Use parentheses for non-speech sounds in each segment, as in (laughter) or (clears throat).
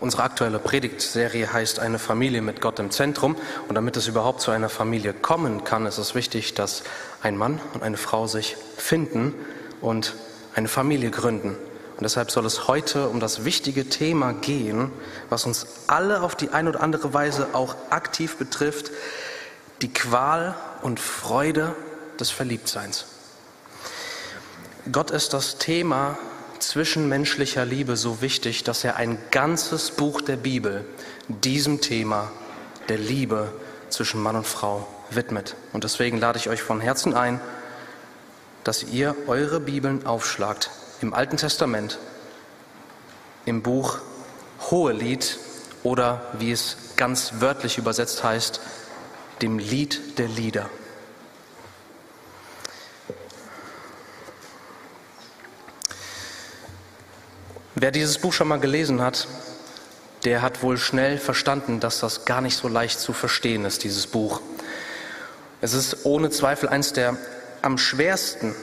Unsere aktuelle Predigtserie heißt Eine Familie mit Gott im Zentrum. Und damit es überhaupt zu einer Familie kommen kann, ist es wichtig, dass ein Mann und eine Frau sich finden und eine Familie gründen. Und deshalb soll es heute um das wichtige Thema gehen, was uns alle auf die eine oder andere Weise auch aktiv betrifft, die Qual und Freude des Verliebtseins. Gott ist das Thema zwischenmenschlicher Liebe so wichtig, dass er ein ganzes Buch der Bibel diesem Thema der Liebe zwischen Mann und Frau widmet. Und deswegen lade ich euch von Herzen ein, dass ihr eure Bibeln aufschlagt im Alten Testament, im Buch Hohelied oder wie es ganz wörtlich übersetzt heißt, dem Lied der Lieder. Wer dieses Buch schon mal gelesen hat, der hat wohl schnell verstanden, dass das gar nicht so leicht zu verstehen ist, dieses Buch. Es ist ohne Zweifel eines der am schwersten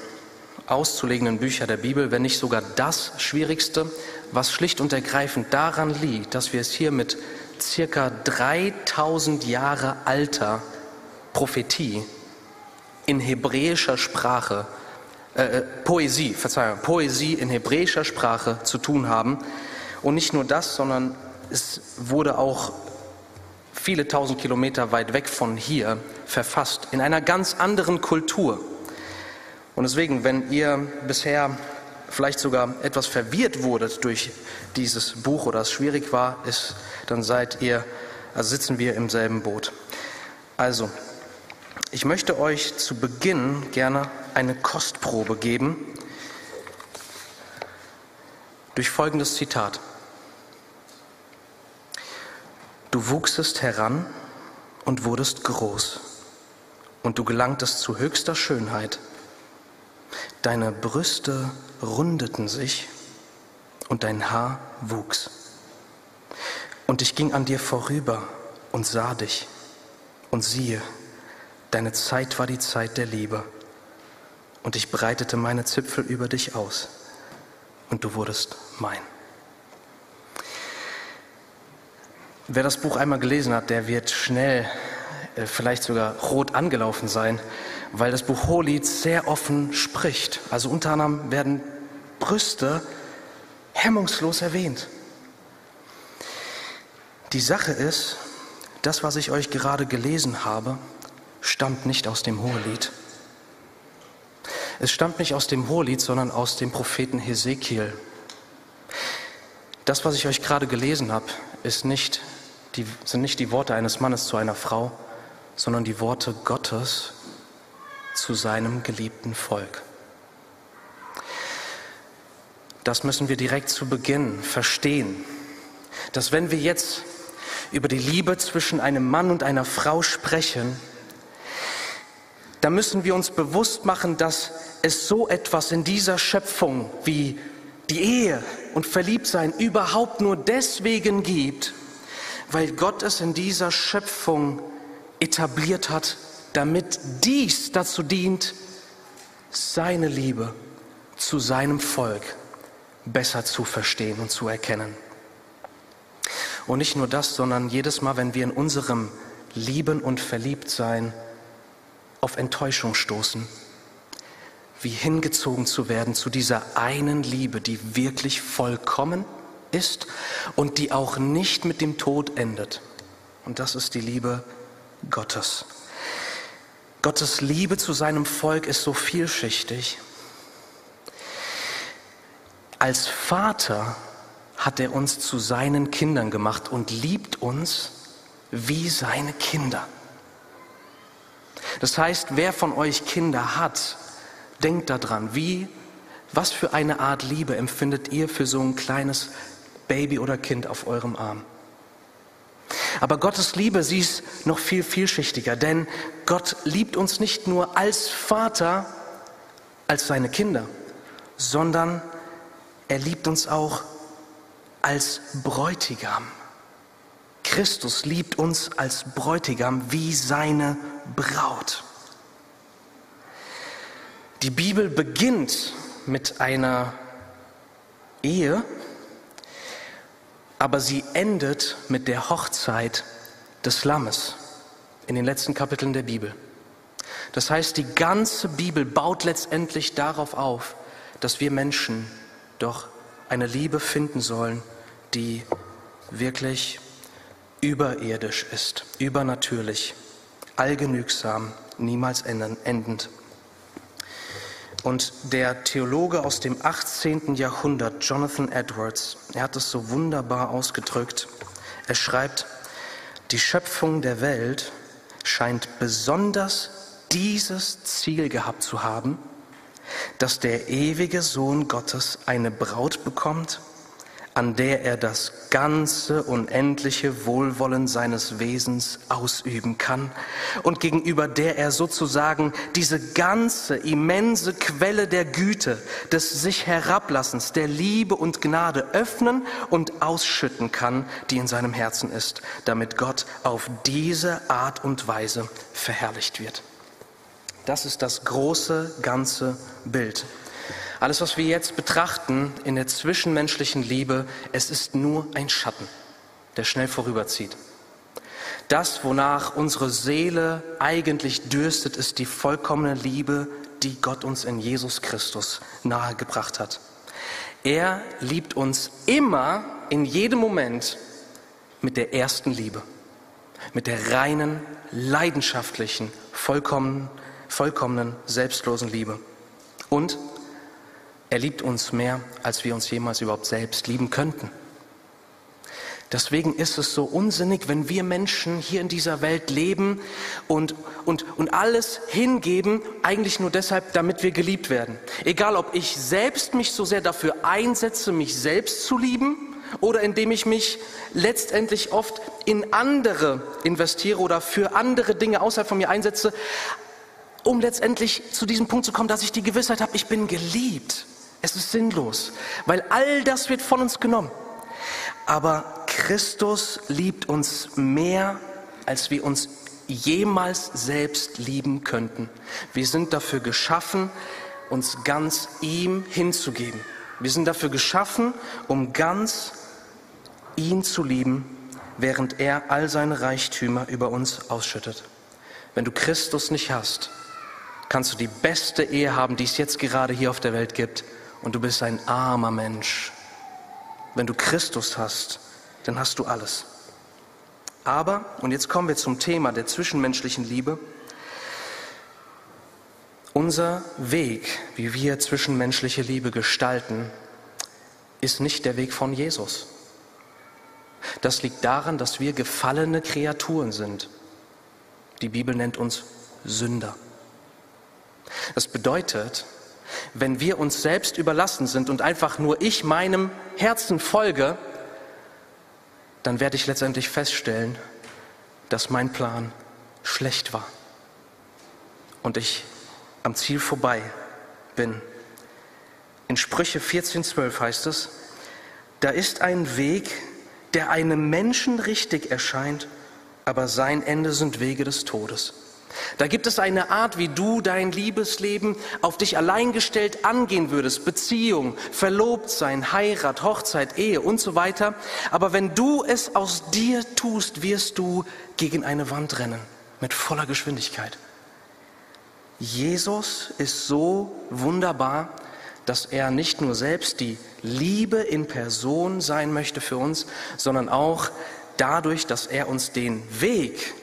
auszulegenden Bücher der Bibel, wenn nicht sogar das schwierigste, was schlicht und ergreifend daran liegt, dass wir es hier mit circa 3000 Jahre alter Prophetie in hebräischer Sprache äh, äh, Poesie, Verzeihung, Poesie in hebräischer Sprache zu tun haben. Und nicht nur das, sondern es wurde auch viele tausend Kilometer weit weg von hier verfasst, in einer ganz anderen Kultur. Und deswegen, wenn ihr bisher vielleicht sogar etwas verwirrt wurdet durch dieses Buch oder es schwierig war, ist, dann seid ihr, also sitzen wir im selben Boot. Also, ich möchte euch zu Beginn gerne eine Kostprobe geben durch folgendes Zitat. Du wuchsest heran und wurdest groß und du gelangtest zu höchster Schönheit. Deine Brüste rundeten sich und dein Haar wuchs. Und ich ging an dir vorüber und sah dich und siehe, Deine Zeit war die Zeit der Liebe. Und ich breitete meine Zipfel über dich aus. Und du wurdest mein. Wer das Buch einmal gelesen hat, der wird schnell, äh, vielleicht sogar rot angelaufen sein, weil das Buch Hohelied sehr offen spricht. Also unter anderem werden Brüste hemmungslos erwähnt. Die Sache ist, das, was ich euch gerade gelesen habe, stammt nicht aus dem Hohelied. Es stammt nicht aus dem Hohelied, sondern aus dem Propheten Hesekiel. Das, was ich euch gerade gelesen habe, nicht die, sind nicht die Worte eines Mannes zu einer Frau, sondern die Worte Gottes zu seinem geliebten Volk. Das müssen wir direkt zu Beginn verstehen, dass wenn wir jetzt über die Liebe zwischen einem Mann und einer Frau sprechen, da müssen wir uns bewusst machen, dass es so etwas in dieser Schöpfung wie die Ehe und Verliebtsein überhaupt nur deswegen gibt, weil Gott es in dieser Schöpfung etabliert hat, damit dies dazu dient, seine Liebe zu seinem Volk besser zu verstehen und zu erkennen. Und nicht nur das, sondern jedes Mal, wenn wir in unserem Lieben und Verliebtsein auf Enttäuschung stoßen, wie hingezogen zu werden zu dieser einen Liebe, die wirklich vollkommen ist und die auch nicht mit dem Tod endet. Und das ist die Liebe Gottes. Gottes Liebe zu seinem Volk ist so vielschichtig. Als Vater hat er uns zu seinen Kindern gemacht und liebt uns wie seine Kinder. Das heißt, wer von euch Kinder hat, denkt daran, wie, was für eine Art Liebe empfindet ihr für so ein kleines Baby oder Kind auf eurem Arm? Aber Gottes Liebe, sie ist noch viel vielschichtiger, denn Gott liebt uns nicht nur als Vater, als seine Kinder, sondern er liebt uns auch als Bräutigam. Christus liebt uns als Bräutigam wie seine Braut. Die Bibel beginnt mit einer Ehe aber sie endet mit der Hochzeit des Lammes in den letzten Kapiteln der Bibel. Das heißt, die ganze Bibel baut letztendlich darauf auf, dass wir Menschen doch eine Liebe finden sollen, die wirklich überirdisch ist, übernatürlich, allgenügsam, niemals endend. Und der Theologe aus dem 18. Jahrhundert, Jonathan Edwards, er hat es so wunderbar ausgedrückt. Er schreibt, die Schöpfung der Welt scheint besonders dieses Ziel gehabt zu haben, dass der ewige Sohn Gottes eine Braut bekommt, an der er das ganze unendliche Wohlwollen seines Wesens ausüben kann und gegenüber der er sozusagen diese ganze immense Quelle der Güte, des sich Herablassens, der Liebe und Gnade öffnen und ausschütten kann, die in seinem Herzen ist, damit Gott auf diese Art und Weise verherrlicht wird. Das ist das große ganze Bild. Alles, was wir jetzt betrachten in der zwischenmenschlichen Liebe, es ist nur ein Schatten, der schnell vorüberzieht. Das, wonach unsere Seele eigentlich dürstet, ist die vollkommene Liebe, die Gott uns in Jesus Christus nahegebracht hat. Er liebt uns immer, in jedem Moment, mit der ersten Liebe, mit der reinen, leidenschaftlichen, vollkommenen, vollkommenen, selbstlosen Liebe. Und er liebt uns mehr, als wir uns jemals überhaupt selbst lieben könnten. Deswegen ist es so unsinnig, wenn wir Menschen hier in dieser Welt leben und, und, und alles hingeben, eigentlich nur deshalb, damit wir geliebt werden. Egal, ob ich selbst mich so sehr dafür einsetze, mich selbst zu lieben, oder indem ich mich letztendlich oft in andere investiere oder für andere Dinge außerhalb von mir einsetze, um letztendlich zu diesem Punkt zu kommen, dass ich die Gewissheit habe, ich bin geliebt. Es ist sinnlos, weil all das wird von uns genommen. Aber Christus liebt uns mehr, als wir uns jemals selbst lieben könnten. Wir sind dafür geschaffen, uns ganz ihm hinzugeben. Wir sind dafür geschaffen, um ganz ihn zu lieben, während er all seine Reichtümer über uns ausschüttet. Wenn du Christus nicht hast, kannst du die beste Ehe haben, die es jetzt gerade hier auf der Welt gibt und du bist ein armer Mensch. Wenn du Christus hast, dann hast du alles. Aber, und jetzt kommen wir zum Thema der zwischenmenschlichen Liebe, unser Weg, wie wir zwischenmenschliche Liebe gestalten, ist nicht der Weg von Jesus. Das liegt daran, dass wir gefallene Kreaturen sind. Die Bibel nennt uns Sünder. Das bedeutet, wenn wir uns selbst überlassen sind und einfach nur ich meinem Herzen folge, dann werde ich letztendlich feststellen, dass mein Plan schlecht war und ich am Ziel vorbei bin. In Sprüche 14.12 heißt es, da ist ein Weg, der einem Menschen richtig erscheint, aber sein Ende sind Wege des Todes. Da gibt es eine Art, wie du dein Liebesleben auf dich allein gestellt angehen würdest. Beziehung, Verlobtsein, Heirat, Hochzeit, Ehe und so weiter. Aber wenn du es aus dir tust, wirst du gegen eine Wand rennen. Mit voller Geschwindigkeit. Jesus ist so wunderbar, dass er nicht nur selbst die Liebe in Person sein möchte für uns, sondern auch dadurch, dass er uns den Weg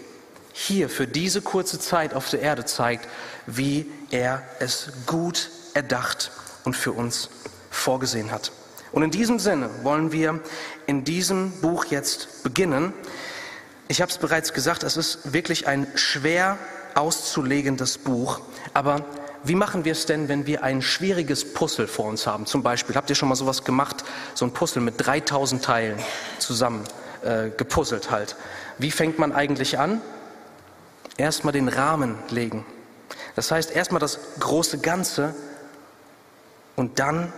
hier für diese kurze Zeit auf der Erde zeigt, wie er es gut erdacht und für uns vorgesehen hat. Und in diesem Sinne wollen wir in diesem Buch jetzt beginnen. Ich habe es bereits gesagt, es ist wirklich ein schwer auszulegendes Buch. Aber wie machen wir es denn, wenn wir ein schwieriges Puzzle vor uns haben? Zum Beispiel, habt ihr schon mal sowas gemacht? So ein Puzzle mit 3000 Teilen zusammen äh, gepuzzelt halt. Wie fängt man eigentlich an? Erstmal den Rahmen legen. Das heißt, erstmal das große Ganze und dann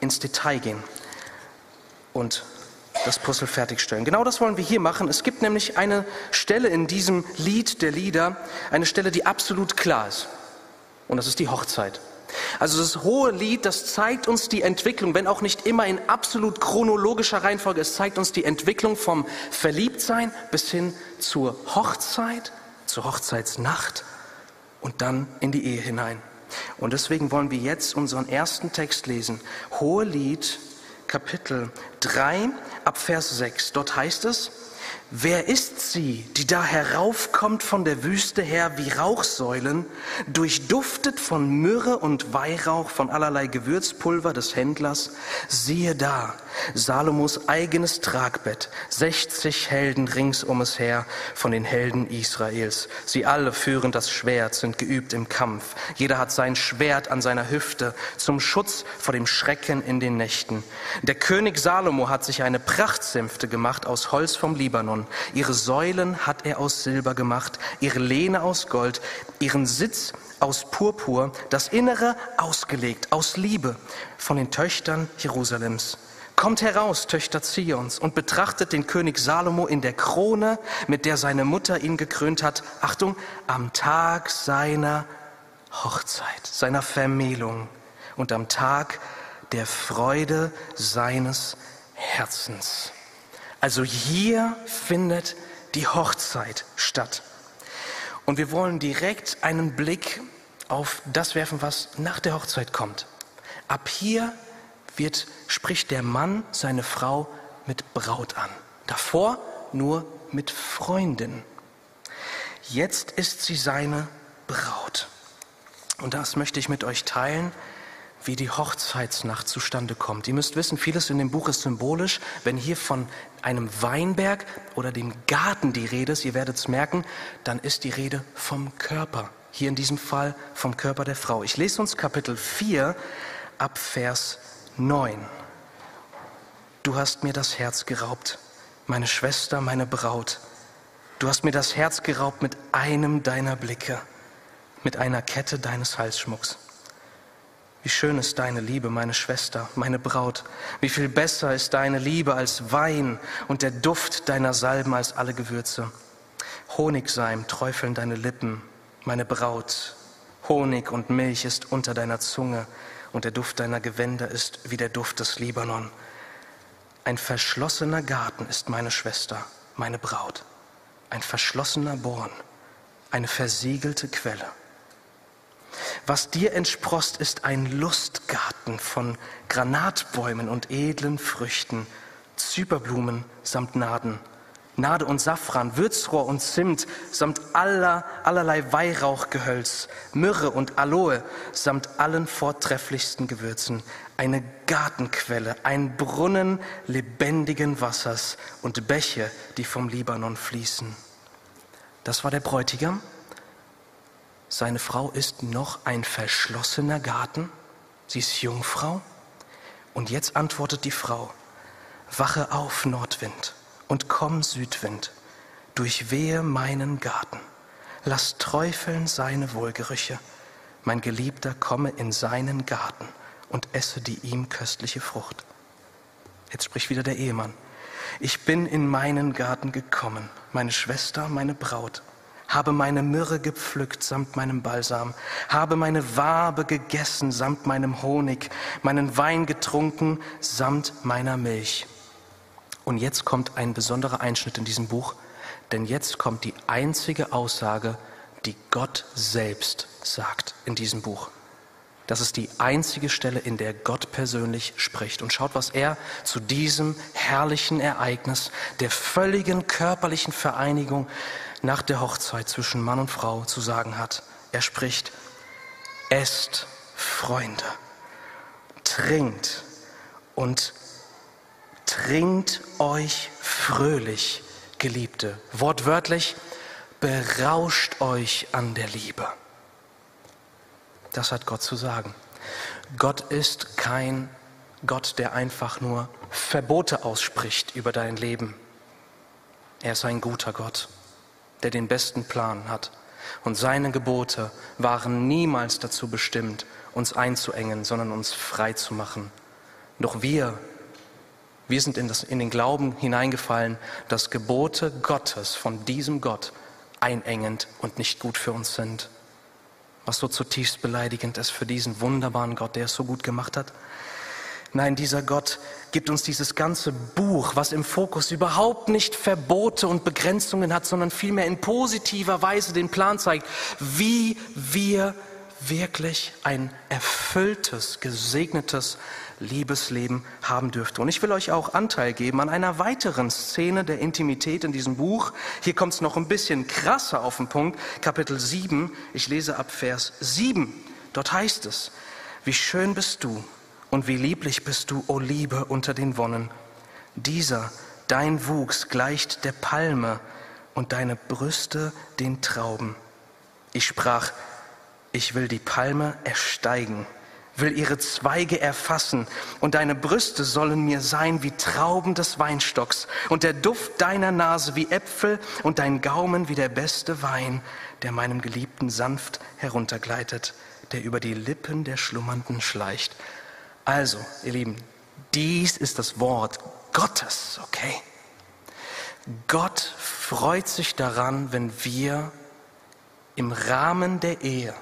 ins Detail gehen und das Puzzle fertigstellen. Genau das wollen wir hier machen. Es gibt nämlich eine Stelle in diesem Lied der Lieder, eine Stelle, die absolut klar ist. Und das ist die Hochzeit. Also das hohe Lied, das zeigt uns die Entwicklung, wenn auch nicht immer in absolut chronologischer Reihenfolge, es zeigt uns die Entwicklung vom Verliebtsein bis hin zur Hochzeit, zur Hochzeitsnacht und dann in die Ehe hinein. Und deswegen wollen wir jetzt unseren ersten Text lesen. Hohe Lied, Kapitel 3, ab Vers 6. Dort heißt es, Wer ist sie, die da heraufkommt von der Wüste her wie Rauchsäulen, durchduftet von Myrrhe und Weihrauch, von allerlei Gewürzpulver des Händlers? Siehe da, Salomos eigenes Tragbett, 60 Helden rings um es her von den Helden Israels. Sie alle führen das Schwert, sind geübt im Kampf. Jeder hat sein Schwert an seiner Hüfte zum Schutz vor dem Schrecken in den Nächten. Der König Salomo hat sich eine Prachtsänfte gemacht aus Holz vom Libanon Ihre Säulen hat er aus Silber gemacht, ihre Lehne aus Gold, ihren Sitz aus Purpur, das Innere ausgelegt aus Liebe von den Töchtern Jerusalems. Kommt heraus, Töchter Zions, und betrachtet den König Salomo in der Krone, mit der seine Mutter ihn gekrönt hat. Achtung, am Tag seiner Hochzeit, seiner Vermählung und am Tag der Freude seines Herzens. Also hier findet die Hochzeit statt. Und wir wollen direkt einen Blick auf das werfen, was nach der Hochzeit kommt. Ab hier wird, spricht der Mann seine Frau mit Braut an. Davor nur mit Freundin. Jetzt ist sie seine Braut. Und das möchte ich mit euch teilen, wie die Hochzeitsnacht zustande kommt. Ihr müsst wissen, vieles in dem Buch ist symbolisch. Wenn hier von einem Weinberg oder dem Garten die Rede ist, ihr werdet es merken, dann ist die Rede vom Körper. Hier in diesem Fall vom Körper der Frau. Ich lese uns Kapitel 4 ab Vers 9. Du hast mir das Herz geraubt, meine Schwester, meine Braut. Du hast mir das Herz geraubt mit einem deiner Blicke, mit einer Kette deines Halsschmucks. Wie schön ist deine Liebe, meine Schwester, meine Braut. Wie viel besser ist deine Liebe als Wein und der Duft deiner Salben als alle Gewürze. Honigseim träufeln deine Lippen, meine Braut. Honig und Milch ist unter deiner Zunge und der Duft deiner Gewänder ist wie der Duft des Libanon. Ein verschlossener Garten ist meine Schwester, meine Braut. Ein verschlossener Born, eine versiegelte Quelle. Was dir entsprost, ist ein Lustgarten von Granatbäumen und edlen Früchten, Zyperblumen samt Naden, Nade und Safran, Würzrohr und Zimt samt aller, allerlei Weihrauchgehölz, Myrrhe und Aloe samt allen vortrefflichsten Gewürzen, eine Gartenquelle, ein Brunnen lebendigen Wassers und Bäche, die vom Libanon fließen. Das war der Bräutigam seine Frau ist noch ein verschlossener Garten, sie ist Jungfrau. Und jetzt antwortet die Frau, wache auf Nordwind und komm Südwind, durchwehe meinen Garten, lass träufeln seine Wohlgerüche, mein Geliebter komme in seinen Garten und esse die ihm köstliche Frucht. Jetzt spricht wieder der Ehemann. Ich bin in meinen Garten gekommen, meine Schwester, meine Braut habe meine Myrrhe gepflückt samt meinem Balsam, habe meine Wabe gegessen samt meinem Honig, meinen Wein getrunken samt meiner Milch. Und jetzt kommt ein besonderer Einschnitt in diesem Buch, denn jetzt kommt die einzige Aussage, die Gott selbst sagt in diesem Buch. Das ist die einzige Stelle, in der Gott persönlich spricht. Und schaut, was er zu diesem herrlichen Ereignis der völligen körperlichen Vereinigung nach der Hochzeit zwischen Mann und Frau zu sagen hat. Er spricht, esst Freunde, trinkt und trinkt euch fröhlich, Geliebte. Wortwörtlich, berauscht euch an der Liebe. Das hat Gott zu sagen. Gott ist kein Gott, der einfach nur Verbote ausspricht über dein Leben. Er ist ein guter Gott der den besten Plan hat. Und seine Gebote waren niemals dazu bestimmt, uns einzuengen, sondern uns frei zu machen. Doch wir, wir sind in, das, in den Glauben hineingefallen, dass Gebote Gottes von diesem Gott einengend und nicht gut für uns sind. was so zutiefst beleidigend ist für diesen wunderbaren Gott, der es so gut gemacht hat. Nein, dieser Gott gibt uns dieses ganze Buch, was im Fokus überhaupt nicht Verbote und Begrenzungen hat, sondern vielmehr in positiver Weise den Plan zeigt, wie wir wirklich ein erfülltes, gesegnetes Liebesleben haben dürfte. Und ich will euch auch Anteil geben an einer weiteren Szene der Intimität in diesem Buch. Hier kommt es noch ein bisschen krasser auf den Punkt. Kapitel 7, ich lese ab Vers 7. Dort heißt es, wie schön bist du und wie lieblich bist du, o Liebe, unter den Wonnen. Dieser, dein Wuchs, gleicht der Palme und deine Brüste den Trauben. Ich sprach, ich will die Palme ersteigen, will ihre Zweige erfassen, und deine Brüste sollen mir sein wie Trauben des Weinstocks, und der Duft deiner Nase wie Äpfel, und dein Gaumen wie der beste Wein, der meinem Geliebten sanft heruntergleitet, der über die Lippen der Schlummernden schleicht. Also, ihr Lieben, dies ist das Wort Gottes, okay? Gott freut sich daran, wenn wir im Rahmen der Ehe,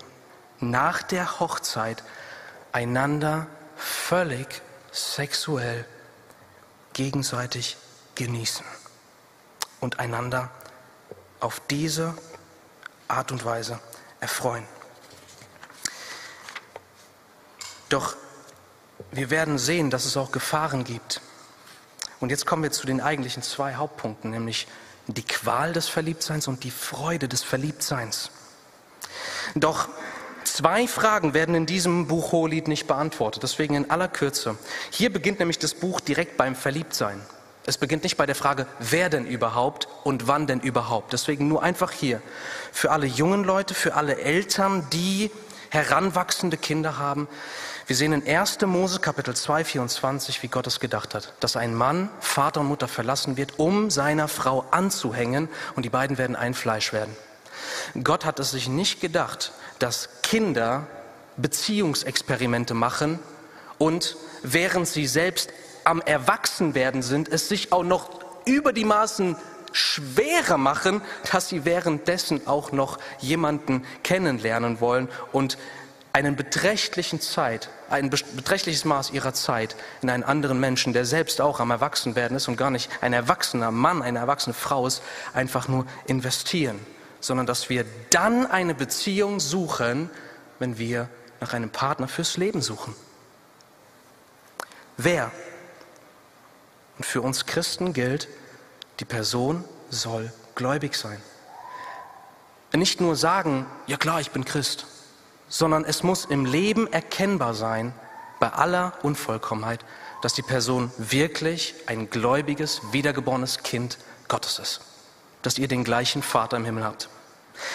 nach der Hochzeit, einander völlig sexuell gegenseitig genießen und einander auf diese Art und Weise erfreuen. Doch wir werden sehen, dass es auch Gefahren gibt. Und jetzt kommen wir zu den eigentlichen zwei Hauptpunkten, nämlich die Qual des Verliebtseins und die Freude des Verliebtseins. Doch zwei Fragen werden in diesem Buch Hohelied nicht beantwortet, deswegen in aller Kürze. Hier beginnt nämlich das Buch direkt beim Verliebtsein. Es beginnt nicht bei der Frage, wer denn überhaupt und wann denn überhaupt. Deswegen nur einfach hier. Für alle jungen Leute, für alle Eltern, die heranwachsende Kinder haben. Wir sehen in 1. Mose Kapitel 2, 24, wie Gott es gedacht hat, dass ein Mann Vater und Mutter verlassen wird, um seiner Frau anzuhängen und die beiden werden ein Fleisch werden. Gott hat es sich nicht gedacht, dass Kinder Beziehungsexperimente machen und während sie selbst am Erwachsenwerden sind, es sich auch noch über die Maßen schwerer machen, dass sie währenddessen auch noch jemanden kennenlernen wollen und einen beträchtlichen Zeit, ein beträchtliches Maß ihrer Zeit in einen anderen Menschen, der selbst auch am Erwachsenwerden ist und gar nicht ein erwachsener Mann, eine erwachsene Frau ist, einfach nur investieren, sondern dass wir dann eine Beziehung suchen, wenn wir nach einem Partner fürs Leben suchen. Wer? Und für uns Christen gilt, die Person soll gläubig sein. Nicht nur sagen, ja klar, ich bin Christ, sondern es muss im Leben erkennbar sein, bei aller Unvollkommenheit, dass die Person wirklich ein gläubiges, wiedergeborenes Kind Gottes ist. Dass ihr den gleichen Vater im Himmel habt.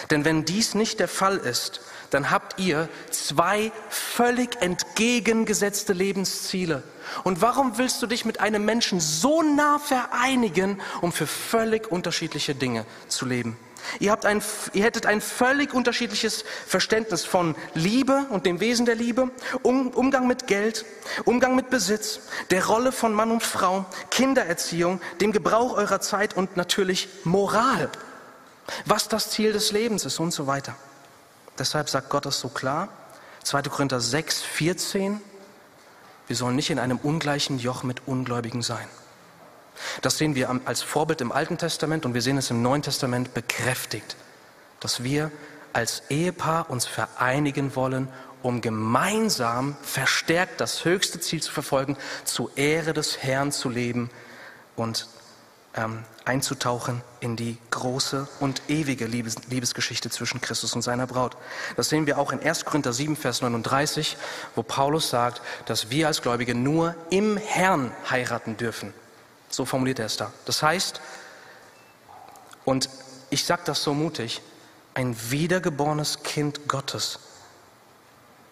Denn wenn dies nicht der Fall ist, dann habt ihr zwei völlig entgegengesetzte Lebensziele. Und warum willst du dich mit einem Menschen so nah vereinigen, um für völlig unterschiedliche Dinge zu leben? Ihr, habt ein, ihr hättet ein völlig unterschiedliches Verständnis von Liebe und dem Wesen der Liebe, um, Umgang mit Geld, Umgang mit Besitz, der Rolle von Mann und Frau, Kindererziehung, dem Gebrauch eurer Zeit und natürlich Moral, was das Ziel des Lebens ist und so weiter. Deshalb sagt Gott es so klar. 2. Korinther 6, 14. Wir sollen nicht in einem ungleichen Joch mit Ungläubigen sein. Das sehen wir als Vorbild im Alten Testament und wir sehen es im Neuen Testament bekräftigt, dass wir als Ehepaar uns vereinigen wollen, um gemeinsam verstärkt das höchste Ziel zu verfolgen, zur Ehre des Herrn zu leben und ähm, einzutauchen in die große und ewige Liebes Liebesgeschichte zwischen Christus und seiner Braut. Das sehen wir auch in 1. Korinther 7, Vers 39, wo Paulus sagt, dass wir als Gläubige nur im Herrn heiraten dürfen. So formuliert er es da. Das heißt, und ich sage das so mutig, ein wiedergeborenes Kind Gottes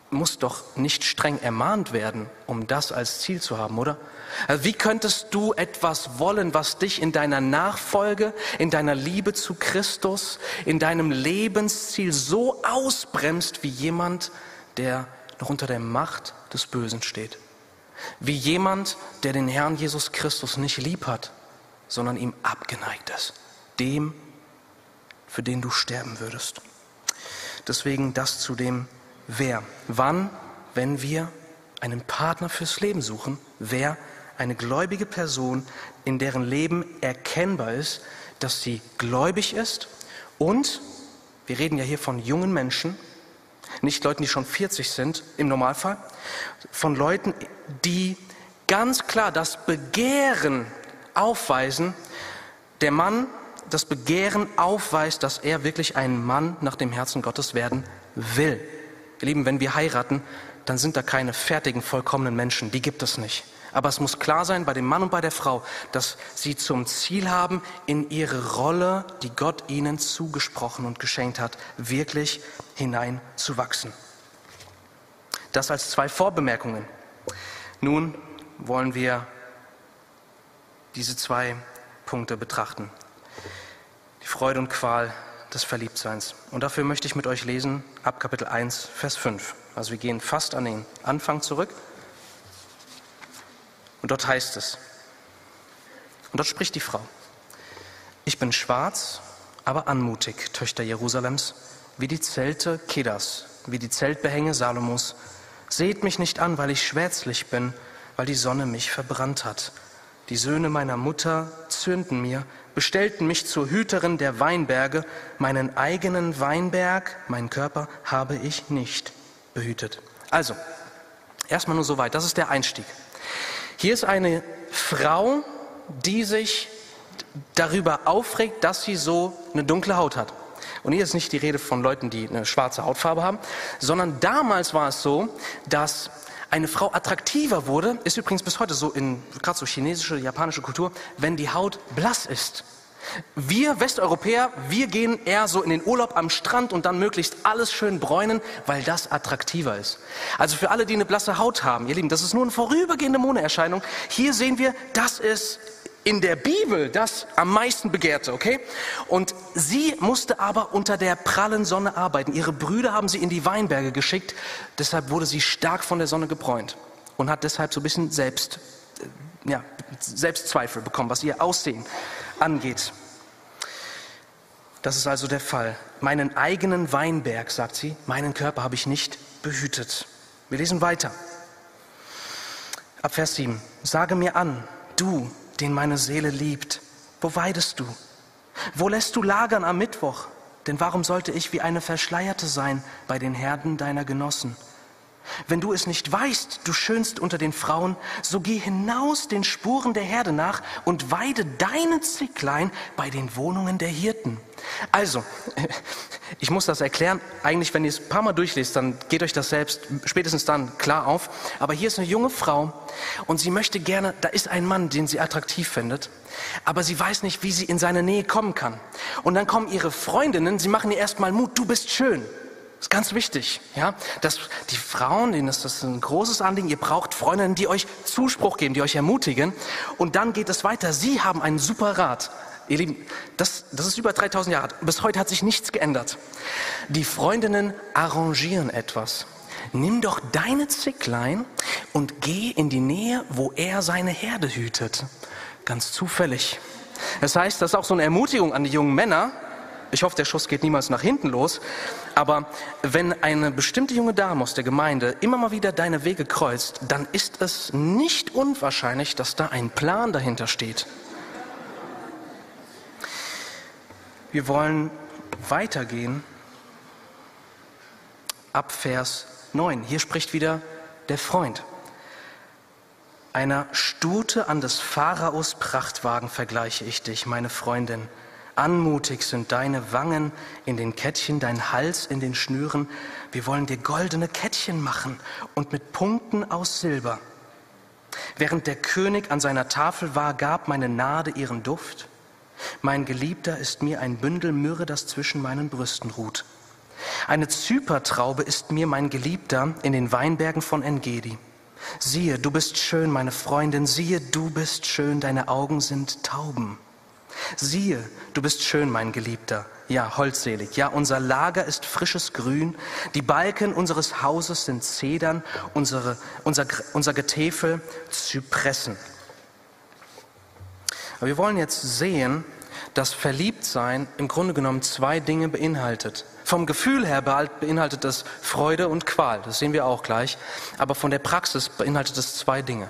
muss doch nicht streng ermahnt werden, um das als Ziel zu haben, oder? Also wie könntest du etwas wollen, was dich in deiner Nachfolge, in deiner Liebe zu Christus, in deinem Lebensziel so ausbremst wie jemand, der noch unter der Macht des Bösen steht? Wie jemand, der den Herrn Jesus Christus nicht lieb hat, sondern ihm abgeneigt ist, dem, für den du sterben würdest. Deswegen das zu dem Wer. Wann, wenn wir einen Partner fürs Leben suchen, wer eine gläubige Person, in deren Leben erkennbar ist, dass sie gläubig ist und, wir reden ja hier von jungen Menschen, nicht Leuten, die schon 40 sind im Normalfall, von Leuten, die ganz klar das Begehren aufweisen, der Mann das Begehren aufweist, dass er wirklich ein Mann nach dem Herzen Gottes werden will. Ihr Lieben, wenn wir heiraten, dann sind da keine fertigen, vollkommenen Menschen. Die gibt es nicht. Aber es muss klar sein bei dem Mann und bei der Frau, dass sie zum Ziel haben, in ihre Rolle, die Gott ihnen zugesprochen und geschenkt hat, wirklich hineinzuwachsen. Das als zwei Vorbemerkungen. Nun wollen wir diese zwei Punkte betrachten. Die Freude und Qual des Verliebtseins. Und dafür möchte ich mit euch lesen ab Kapitel 1, Vers 5. Also wir gehen fast an den Anfang zurück. Und dort heißt es, und dort spricht die Frau, ich bin schwarz, aber anmutig, Töchter Jerusalems, wie die Zelte Kedas, wie die Zeltbehänge Salomos. Seht mich nicht an, weil ich schwärzlich bin, weil die Sonne mich verbrannt hat. Die Söhne meiner Mutter zürnten mir, bestellten mich zur Hüterin der Weinberge. Meinen eigenen Weinberg, meinen Körper, habe ich nicht behütet. Also, erstmal nur soweit. Das ist der Einstieg. Hier ist eine Frau, die sich darüber aufregt, dass sie so eine dunkle Haut hat. Und hier ist nicht die Rede von Leuten, die eine schwarze Hautfarbe haben, sondern damals war es so, dass eine Frau attraktiver wurde, ist übrigens bis heute so in gerade so chinesische, japanische Kultur, wenn die Haut blass ist. Wir Westeuropäer, wir gehen eher so in den Urlaub am Strand und dann möglichst alles schön bräunen, weil das attraktiver ist. Also für alle, die eine blasse Haut haben, ihr Lieben, das ist nur eine vorübergehende Modeerscheinung. Hier sehen wir, das ist in der Bibel das am meisten begehrte, okay? Und sie musste aber unter der prallen Sonne arbeiten. Ihre Brüder haben sie in die Weinberge geschickt, deshalb wurde sie stark von der Sonne gebräunt und hat deshalb so ein bisschen selbst, äh, ja, Selbstzweifel bekommen, was ihr Aussehen angeht. Das ist also der Fall. Meinen eigenen Weinberg, sagt sie, meinen Körper habe ich nicht behütet. Wir lesen weiter. Ab Vers 7. Sage mir an, du, den meine Seele liebt, wo weidest du? Wo lässt du lagern am Mittwoch? Denn warum sollte ich wie eine Verschleierte sein bei den Herden deiner Genossen? Wenn du es nicht weißt, du schönst unter den Frauen, so geh hinaus den Spuren der Herde nach und weide deine Zicklein bei den Wohnungen der Hirten. Also, (laughs) ich muss das erklären. Eigentlich, wenn ihr es ein paar Mal durchlest, dann geht euch das selbst spätestens dann klar auf. Aber hier ist eine junge Frau und sie möchte gerne, da ist ein Mann, den sie attraktiv findet, aber sie weiß nicht, wie sie in seine Nähe kommen kann. Und dann kommen ihre Freundinnen, sie machen ihr erstmal Mut, du bist schön. Ist ganz wichtig, ja, dass die Frauen, denen ist das ein großes Anliegen, ihr braucht Freundinnen, die euch Zuspruch geben, die euch ermutigen. Und dann geht es weiter. Sie haben einen super Rat. Ihr Lieben, das, das ist über 3000 Jahre. Bis heute hat sich nichts geändert. Die Freundinnen arrangieren etwas. Nimm doch deine Zicklein und geh in die Nähe, wo er seine Herde hütet. Ganz zufällig. Das heißt, das ist auch so eine Ermutigung an die jungen Männer. Ich hoffe, der Schuss geht niemals nach hinten los. Aber wenn eine bestimmte junge Dame aus der Gemeinde immer mal wieder deine Wege kreuzt, dann ist es nicht unwahrscheinlich, dass da ein Plan dahinter steht. Wir wollen weitergehen ab Vers 9. Hier spricht wieder der Freund. Einer Stute an des Pharaos Prachtwagen vergleiche ich dich, meine Freundin. Anmutig sind deine Wangen in den Kettchen, dein Hals in den Schnüren. Wir wollen dir goldene Kettchen machen und mit Punkten aus Silber. Während der König an seiner Tafel war, gab meine Nade ihren Duft. Mein Geliebter ist mir ein Bündel Myrrhe, das zwischen meinen Brüsten ruht. Eine Zypertraube ist mir mein Geliebter in den Weinbergen von Engedi. Siehe, du bist schön, meine Freundin, siehe, du bist schön, deine Augen sind Tauben. Siehe, du bist schön, mein Geliebter, ja, holdselig, ja, unser Lager ist frisches Grün, die Balken unseres Hauses sind Zedern, unsere, unser, unser Getäfel Zypressen. Aber wir wollen jetzt sehen, dass Verliebtsein im Grunde genommen zwei Dinge beinhaltet. Vom Gefühl her beinhaltet es Freude und Qual, das sehen wir auch gleich. Aber von der Praxis beinhaltet es zwei Dinge.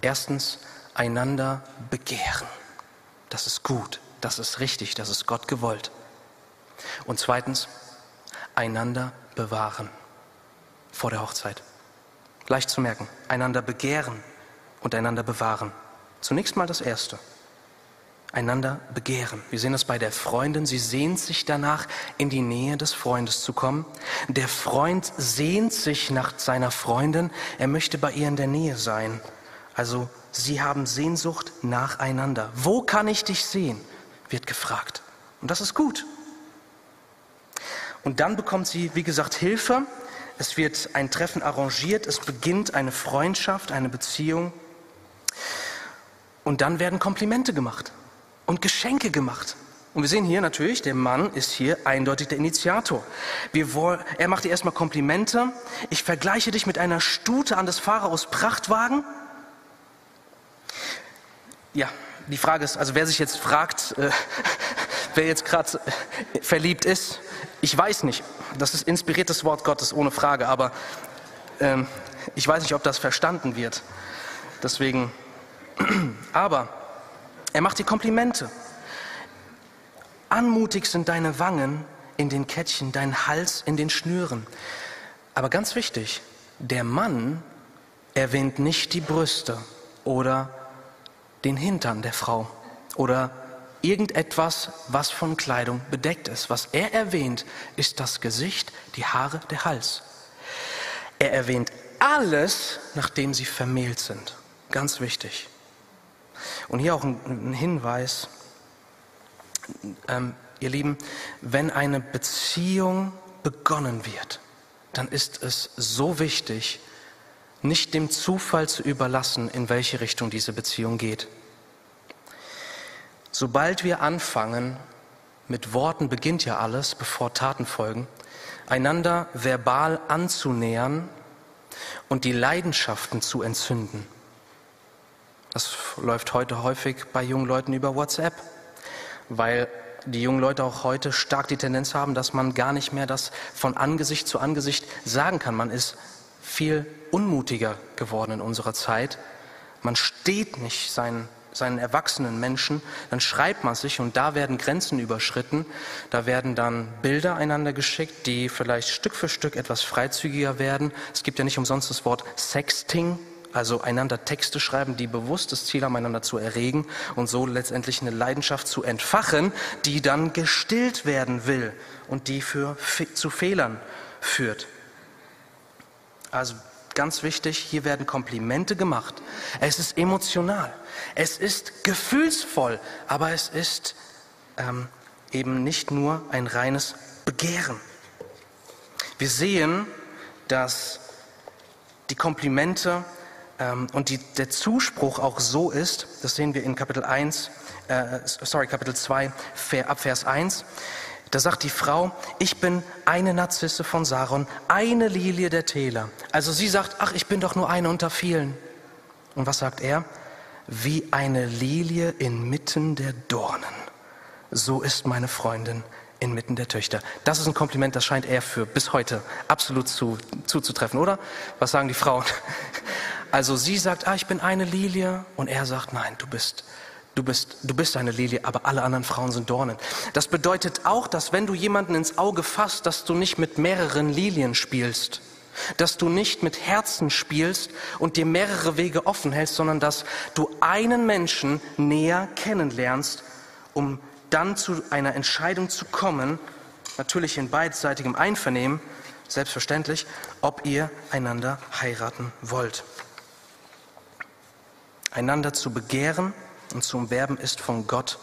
Erstens, einander begehren. Das ist gut, das ist richtig, das ist Gott gewollt. Und zweitens, einander bewahren vor der Hochzeit. Leicht zu merken, einander begehren und einander bewahren. Zunächst mal das Erste. Einander begehren. Wir sehen das bei der Freundin. Sie sehnt sich danach, in die Nähe des Freundes zu kommen. Der Freund sehnt sich nach seiner Freundin. Er möchte bei ihr in der Nähe sein. Also sie haben Sehnsucht nacheinander. Wo kann ich dich sehen? wird gefragt. Und das ist gut. Und dann bekommt sie, wie gesagt, Hilfe. Es wird ein Treffen arrangiert. Es beginnt eine Freundschaft, eine Beziehung. Und dann werden Komplimente gemacht und Geschenke gemacht. Und wir sehen hier natürlich, der Mann ist hier eindeutig der Initiator. Wollen, er macht dir erstmal Komplimente. Ich vergleiche dich mit einer Stute an des Pharaos Prachtwagen. Ja, die Frage ist, also wer sich jetzt fragt, äh, (laughs) wer jetzt gerade äh, verliebt ist, ich weiß nicht. Das ist inspiriertes Wort Gottes, ohne Frage, aber ähm, ich weiß nicht, ob das verstanden wird. Deswegen, (clears throat) aber er macht dir Komplimente. Anmutig sind deine Wangen in den Kettchen, dein Hals in den Schnüren. Aber ganz wichtig, der Mann erwähnt nicht die Brüste oder den Hintern der Frau oder irgendetwas, was von Kleidung bedeckt ist. Was er erwähnt, ist das Gesicht, die Haare, der Hals. Er erwähnt alles, nachdem sie vermählt sind. Ganz wichtig. Und hier auch ein, Hinweis, ähm, ihr Lieben, wenn eine Beziehung begonnen wird, dann ist es so wichtig, nicht dem Zufall zu überlassen, in welche Richtung diese Beziehung geht. Sobald wir anfangen, mit Worten beginnt ja alles, bevor Taten folgen, einander verbal anzunähern und die Leidenschaften zu entzünden, das läuft heute häufig bei jungen Leuten über WhatsApp, weil die jungen Leute auch heute stark die Tendenz haben, dass man gar nicht mehr das von Angesicht zu Angesicht sagen kann. Man ist viel unmutiger geworden in unserer Zeit. Man steht nicht seinen, seinen erwachsenen Menschen, dann schreibt man sich und da werden Grenzen überschritten. Da werden dann Bilder einander geschickt, die vielleicht Stück für Stück etwas freizügiger werden. Es gibt ja nicht umsonst das Wort Sexting, also einander Texte schreiben, die bewusst das Ziel haben, einander zu erregen und so letztendlich eine Leidenschaft zu entfachen, die dann gestillt werden will und die für, zu Fehlern führt. Also ganz wichtig, hier werden Komplimente gemacht. Es ist emotional, es ist gefühlsvoll, aber es ist ähm, eben nicht nur ein reines Begehren. Wir sehen, dass die Komplimente ähm, und die, der Zuspruch auch so ist, das sehen wir in Kapitel 1, äh, sorry, Kapitel 2, ab Vers 1, da sagt die Frau, ich bin eine Narzisse von Saron, eine Lilie der Täler. Also sie sagt, ach, ich bin doch nur eine unter vielen. Und was sagt er? Wie eine Lilie inmitten der Dornen. So ist meine Freundin inmitten der Töchter. Das ist ein Kompliment, das scheint er für bis heute absolut zu, zuzutreffen, oder? Was sagen die Frauen? (laughs) Also sie sagt, ah, ich bin eine Lilie und er sagt, nein, du bist, du bist, du bist eine Lilie, aber alle anderen Frauen sind Dornen. Das bedeutet auch, dass wenn du jemanden ins Auge fasst, dass du nicht mit mehreren Lilien spielst, dass du nicht mit Herzen spielst und dir mehrere Wege offen hältst, sondern dass du einen Menschen näher kennenlernst, um dann zu einer Entscheidung zu kommen, natürlich in beidseitigem Einvernehmen, selbstverständlich, ob ihr einander heiraten wollt. Einander zu begehren und zu umwerben ist von Gott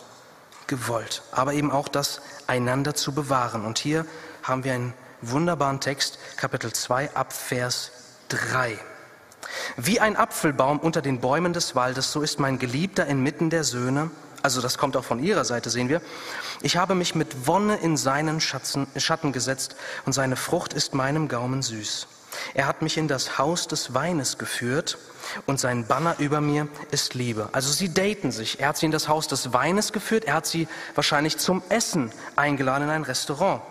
gewollt. Aber eben auch das einander zu bewahren. Und hier haben wir einen wunderbaren Text, Kapitel 2 ab Vers 3. Wie ein Apfelbaum unter den Bäumen des Waldes, so ist mein Geliebter inmitten der Söhne. Also das kommt auch von ihrer Seite, sehen wir. Ich habe mich mit Wonne in seinen Schatten gesetzt und seine Frucht ist meinem Gaumen süß. Er hat mich in das Haus des Weines geführt und sein Banner über mir ist Liebe. Also sie daten sich. Er hat sie in das Haus des Weines geführt, er hat sie wahrscheinlich zum Essen eingeladen in ein Restaurant.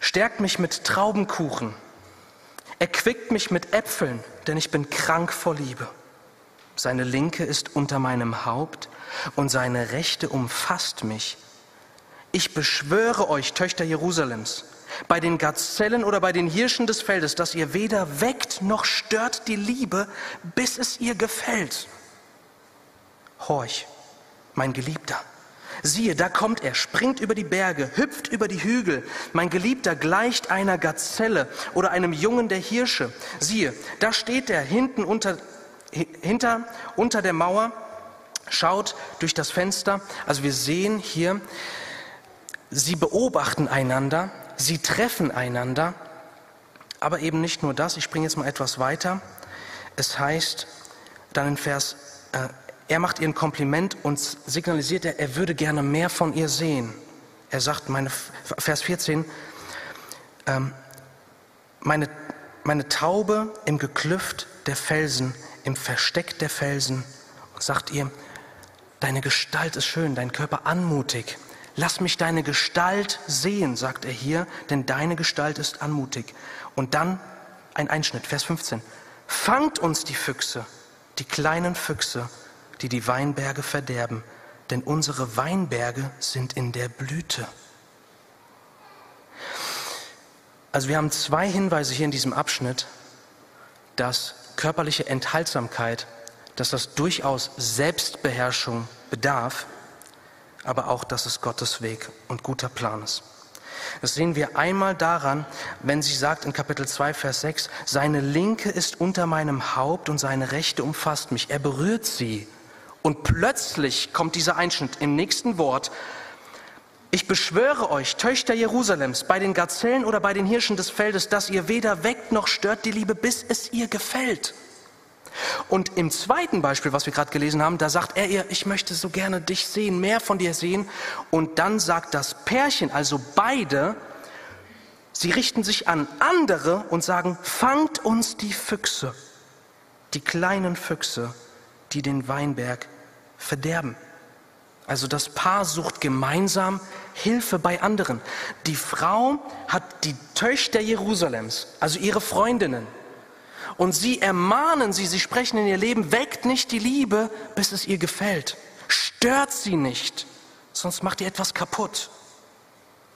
Stärkt mich mit Traubenkuchen. Erquickt mich mit Äpfeln, denn ich bin krank vor Liebe. Seine Linke ist unter meinem Haupt und seine Rechte umfasst mich. Ich beschwöre euch, Töchter Jerusalems, bei den Gazellen oder bei den Hirschen des Feldes, dass ihr weder weckt noch stört die Liebe, bis es ihr gefällt. Horch, mein Geliebter, Siehe, da kommt er, springt über die Berge, hüpft über die Hügel. Mein Geliebter gleicht einer Gazelle oder einem Jungen der Hirsche. Siehe, da steht er hinten unter, hinter, unter der Mauer, schaut durch das Fenster. Also wir sehen hier, sie beobachten einander, sie treffen einander, aber eben nicht nur das. Ich springe jetzt mal etwas weiter. Es heißt dann in Vers äh, er macht ihr ein Kompliment und signalisiert, er, er würde gerne mehr von ihr sehen. Er sagt, meine, Vers 14, ähm, meine, meine Taube im Geklüft der Felsen, im Versteck der Felsen, sagt ihr, deine Gestalt ist schön, dein Körper anmutig. Lass mich deine Gestalt sehen, sagt er hier, denn deine Gestalt ist anmutig. Und dann ein Einschnitt, Vers 15. Fangt uns die Füchse, die kleinen Füchse, die die Weinberge verderben, denn unsere Weinberge sind in der Blüte. Also wir haben zwei Hinweise hier in diesem Abschnitt, dass körperliche Enthaltsamkeit, dass das durchaus Selbstbeherrschung bedarf, aber auch, dass es Gottes Weg und guter Plan ist. Das sehen wir einmal daran, wenn sie sagt in Kapitel 2, Vers 6, seine Linke ist unter meinem Haupt und seine Rechte umfasst mich. Er berührt sie und plötzlich kommt dieser Einschnitt im nächsten Wort. Ich beschwöre euch, Töchter Jerusalems, bei den Gazellen oder bei den Hirschen des Feldes, dass ihr weder weckt noch stört die Liebe, bis es ihr gefällt. Und im zweiten Beispiel, was wir gerade gelesen haben, da sagt er ihr, ich möchte so gerne dich sehen, mehr von dir sehen. Und dann sagt das Pärchen, also beide, sie richten sich an andere und sagen, fangt uns die Füchse, die kleinen Füchse, die den Weinberg verderben. Also das Paar sucht gemeinsam Hilfe bei anderen. Die Frau hat die Töchter Jerusalems, also ihre Freundinnen. Und sie ermahnen sie, sie sprechen in ihr Leben, weckt nicht die Liebe, bis es ihr gefällt. Stört sie nicht, sonst macht ihr etwas kaputt.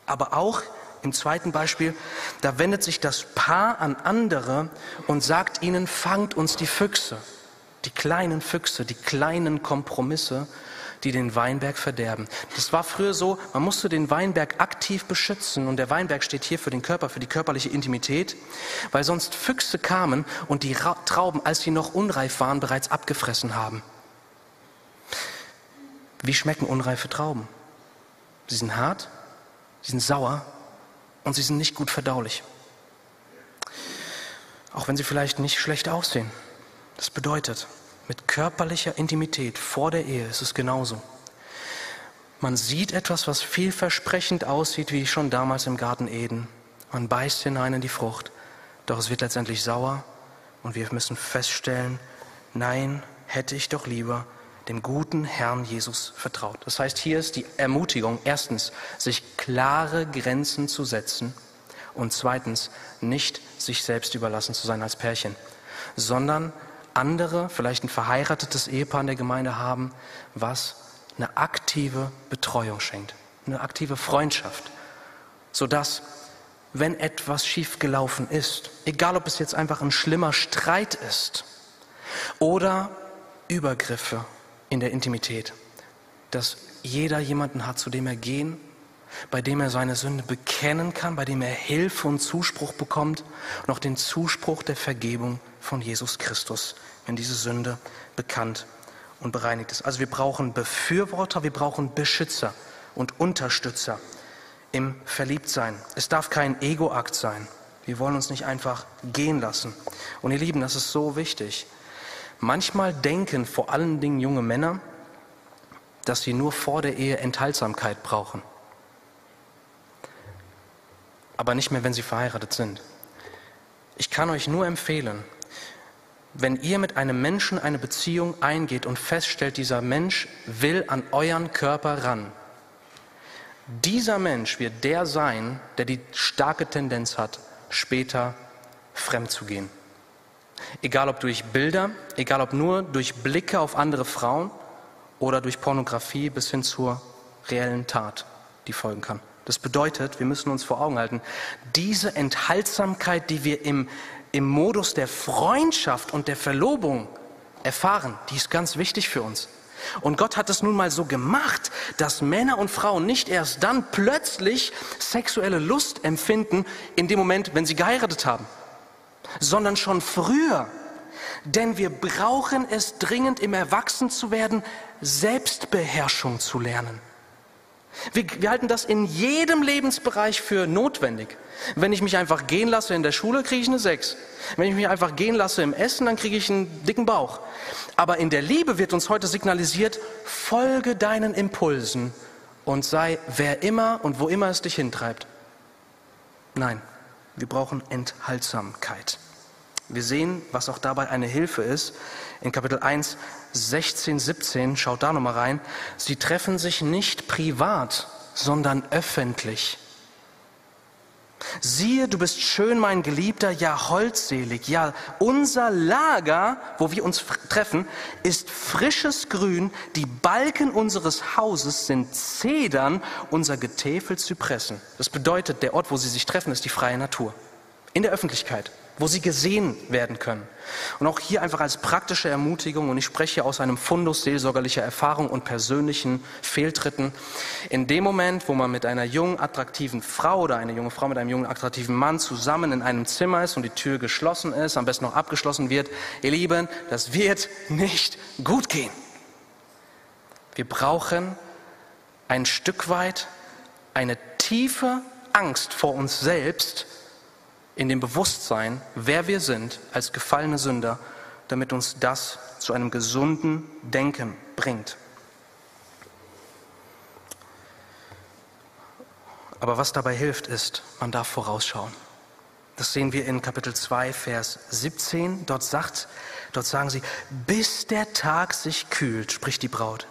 Aber auch im zweiten Beispiel, da wendet sich das Paar an andere und sagt ihnen, fangt uns die Füchse. Die kleinen Füchse, die kleinen Kompromisse, die den Weinberg verderben. Das war früher so, man musste den Weinberg aktiv beschützen und der Weinberg steht hier für den Körper, für die körperliche Intimität, weil sonst Füchse kamen und die Trauben, als sie noch unreif waren, bereits abgefressen haben. Wie schmecken unreife Trauben? Sie sind hart, sie sind sauer und sie sind nicht gut verdaulich. Auch wenn sie vielleicht nicht schlecht aussehen. Das bedeutet, mit körperlicher Intimität vor der Ehe ist es genauso. Man sieht etwas, was vielversprechend aussieht, wie schon damals im Garten Eden. Man beißt hinein in die Frucht, doch es wird letztendlich sauer und wir müssen feststellen, nein, hätte ich doch lieber dem guten Herrn Jesus vertraut. Das heißt, hier ist die Ermutigung, erstens, sich klare Grenzen zu setzen und zweitens, nicht sich selbst überlassen zu sein als Pärchen, sondern andere, vielleicht ein verheiratetes Ehepaar in der Gemeinde haben, was eine aktive Betreuung schenkt, eine aktive Freundschaft, sodass, wenn etwas schiefgelaufen ist, egal ob es jetzt einfach ein schlimmer Streit ist oder Übergriffe in der Intimität, dass jeder jemanden hat, zu dem er gehen, bei dem er seine Sünde bekennen kann, bei dem er Hilfe und Zuspruch bekommt und auch den Zuspruch der Vergebung von Jesus Christus, wenn diese Sünde bekannt und bereinigt ist. Also wir brauchen Befürworter, wir brauchen Beschützer und Unterstützer im Verliebtsein. Es darf kein Egoakt sein. Wir wollen uns nicht einfach gehen lassen. Und ihr Lieben, das ist so wichtig. Manchmal denken vor allen Dingen junge Männer, dass sie nur vor der Ehe Enthaltsamkeit brauchen. Aber nicht mehr, wenn sie verheiratet sind. Ich kann euch nur empfehlen, wenn ihr mit einem Menschen eine Beziehung eingeht und feststellt, dieser Mensch will an euren Körper ran, dieser Mensch wird der sein, der die starke Tendenz hat, später fremd zu gehen. Egal ob durch Bilder, egal ob nur durch Blicke auf andere Frauen oder durch Pornografie bis hin zur reellen Tat, die folgen kann. Das bedeutet, wir müssen uns vor Augen halten, diese Enthaltsamkeit, die wir im, im Modus der Freundschaft und der Verlobung erfahren, die ist ganz wichtig für uns. Und Gott hat es nun mal so gemacht, dass Männer und Frauen nicht erst dann plötzlich sexuelle Lust empfinden, in dem Moment, wenn sie geheiratet haben, sondern schon früher. Denn wir brauchen es dringend, im Erwachsen zu werden, Selbstbeherrschung zu lernen. Wir, wir, halten das in jedem Lebensbereich für notwendig. Wenn ich mich einfach gehen lasse in der Schule, kriege ich eine 6. Wenn ich mich einfach gehen lasse im Essen, dann kriege ich einen dicken Bauch. Aber in der Liebe wird uns heute signalisiert, folge deinen Impulsen und sei wer immer und wo immer es dich hintreibt. Nein, wir brauchen Enthaltsamkeit. Wir sehen, was auch dabei eine Hilfe ist. In Kapitel 1, 16, 17, schaut da nochmal rein. Sie treffen sich nicht privat, sondern öffentlich. Siehe, du bist schön, mein Geliebter, ja holdselig. Ja, unser Lager, wo wir uns treffen, ist frisches Grün. Die Balken unseres Hauses sind Zedern, unser Getäfel Zypressen. Das bedeutet, der Ort, wo sie sich treffen, ist die freie Natur. In der Öffentlichkeit wo sie gesehen werden können. Und auch hier einfach als praktische Ermutigung, und ich spreche aus einem Fundus seelsorgerlicher Erfahrung und persönlichen Fehltritten, in dem Moment, wo man mit einer jungen, attraktiven Frau oder eine junge Frau mit einem jungen, attraktiven Mann zusammen in einem Zimmer ist und die Tür geschlossen ist, am besten noch abgeschlossen wird, ihr Lieben, das wird nicht gut gehen. Wir brauchen ein Stück weit eine tiefe Angst vor uns selbst, in dem Bewusstsein, wer wir sind als gefallene Sünder, damit uns das zu einem gesunden Denken bringt. Aber was dabei hilft, ist, man darf vorausschauen. Das sehen wir in Kapitel 2, Vers 17. Dort, sagt, dort sagen sie, bis der Tag sich kühlt, spricht die Braut,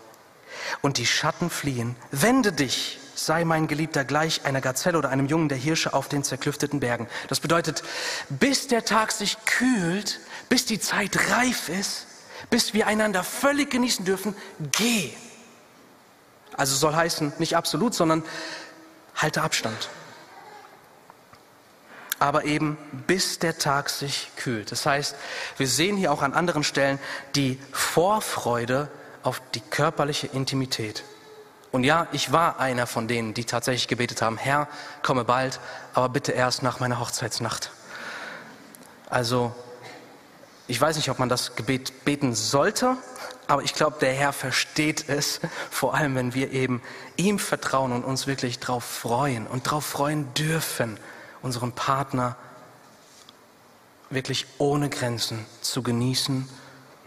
und die Schatten fliehen, wende dich sei mein Geliebter gleich einer Gazelle oder einem Jungen der Hirsche auf den zerklüfteten Bergen. Das bedeutet, bis der Tag sich kühlt, bis die Zeit reif ist, bis wir einander völlig genießen dürfen, geh. Also soll heißen, nicht absolut, sondern halte Abstand. Aber eben bis der Tag sich kühlt. Das heißt, wir sehen hier auch an anderen Stellen die Vorfreude auf die körperliche Intimität. Und ja, ich war einer von denen, die tatsächlich gebetet haben, Herr, komme bald, aber bitte erst nach meiner Hochzeitsnacht. Also, ich weiß nicht, ob man das Gebet beten sollte, aber ich glaube, der Herr versteht es, vor allem wenn wir eben ihm vertrauen und uns wirklich darauf freuen und darauf freuen dürfen, unseren Partner wirklich ohne Grenzen zu genießen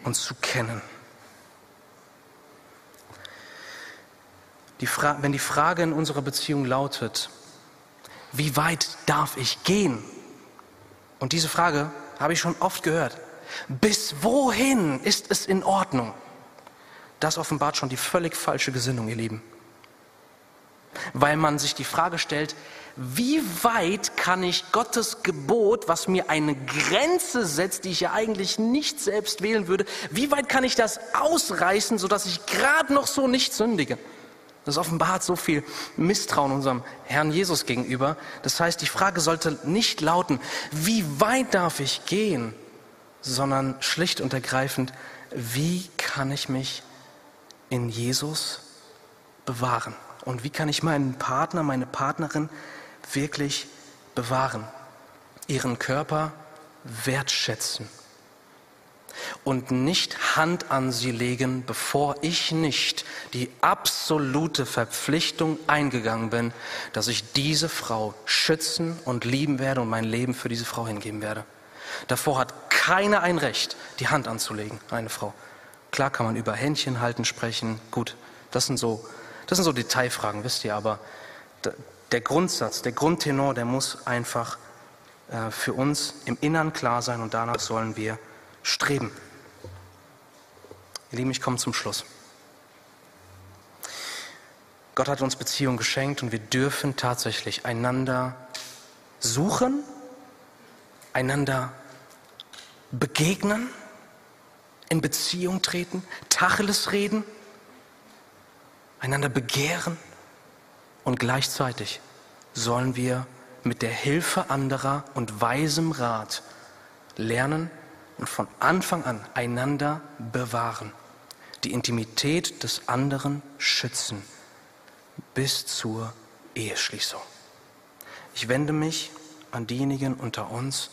und zu kennen. Die wenn die Frage in unserer Beziehung lautet, wie weit darf ich gehen? Und diese Frage habe ich schon oft gehört. Bis wohin ist es in Ordnung? Das offenbart schon die völlig falsche Gesinnung, ihr Lieben. Weil man sich die Frage stellt, wie weit kann ich Gottes Gebot, was mir eine Grenze setzt, die ich ja eigentlich nicht selbst wählen würde, wie weit kann ich das ausreißen, sodass ich gerade noch so nicht sündige? Das offenbart so viel Misstrauen unserem Herrn Jesus gegenüber. Das heißt, die Frage sollte nicht lauten, wie weit darf ich gehen, sondern schlicht und ergreifend, wie kann ich mich in Jesus bewahren? Und wie kann ich meinen Partner, meine Partnerin wirklich bewahren? Ihren Körper wertschätzen und nicht Hand an sie legen, bevor ich nicht die absolute Verpflichtung eingegangen bin, dass ich diese Frau schützen und lieben werde und mein Leben für diese Frau hingeben werde. Davor hat keiner ein Recht, die Hand anzulegen, eine Frau. Klar kann man über Händchen halten sprechen, gut, das sind so, das sind so Detailfragen, wisst ihr, aber der Grundsatz, der Grundtenor, der muss einfach äh, für uns im Innern klar sein und danach sollen wir streben. Ihr Lieben, ich komme zum Schluss. Gott hat uns Beziehung geschenkt und wir dürfen tatsächlich einander suchen, einander begegnen, in Beziehung treten, Tacheles reden, einander begehren und gleichzeitig sollen wir mit der Hilfe anderer und weisem Rat lernen und von Anfang an einander bewahren, die Intimität des anderen schützen bis zur Eheschließung. Ich wende mich an diejenigen unter uns,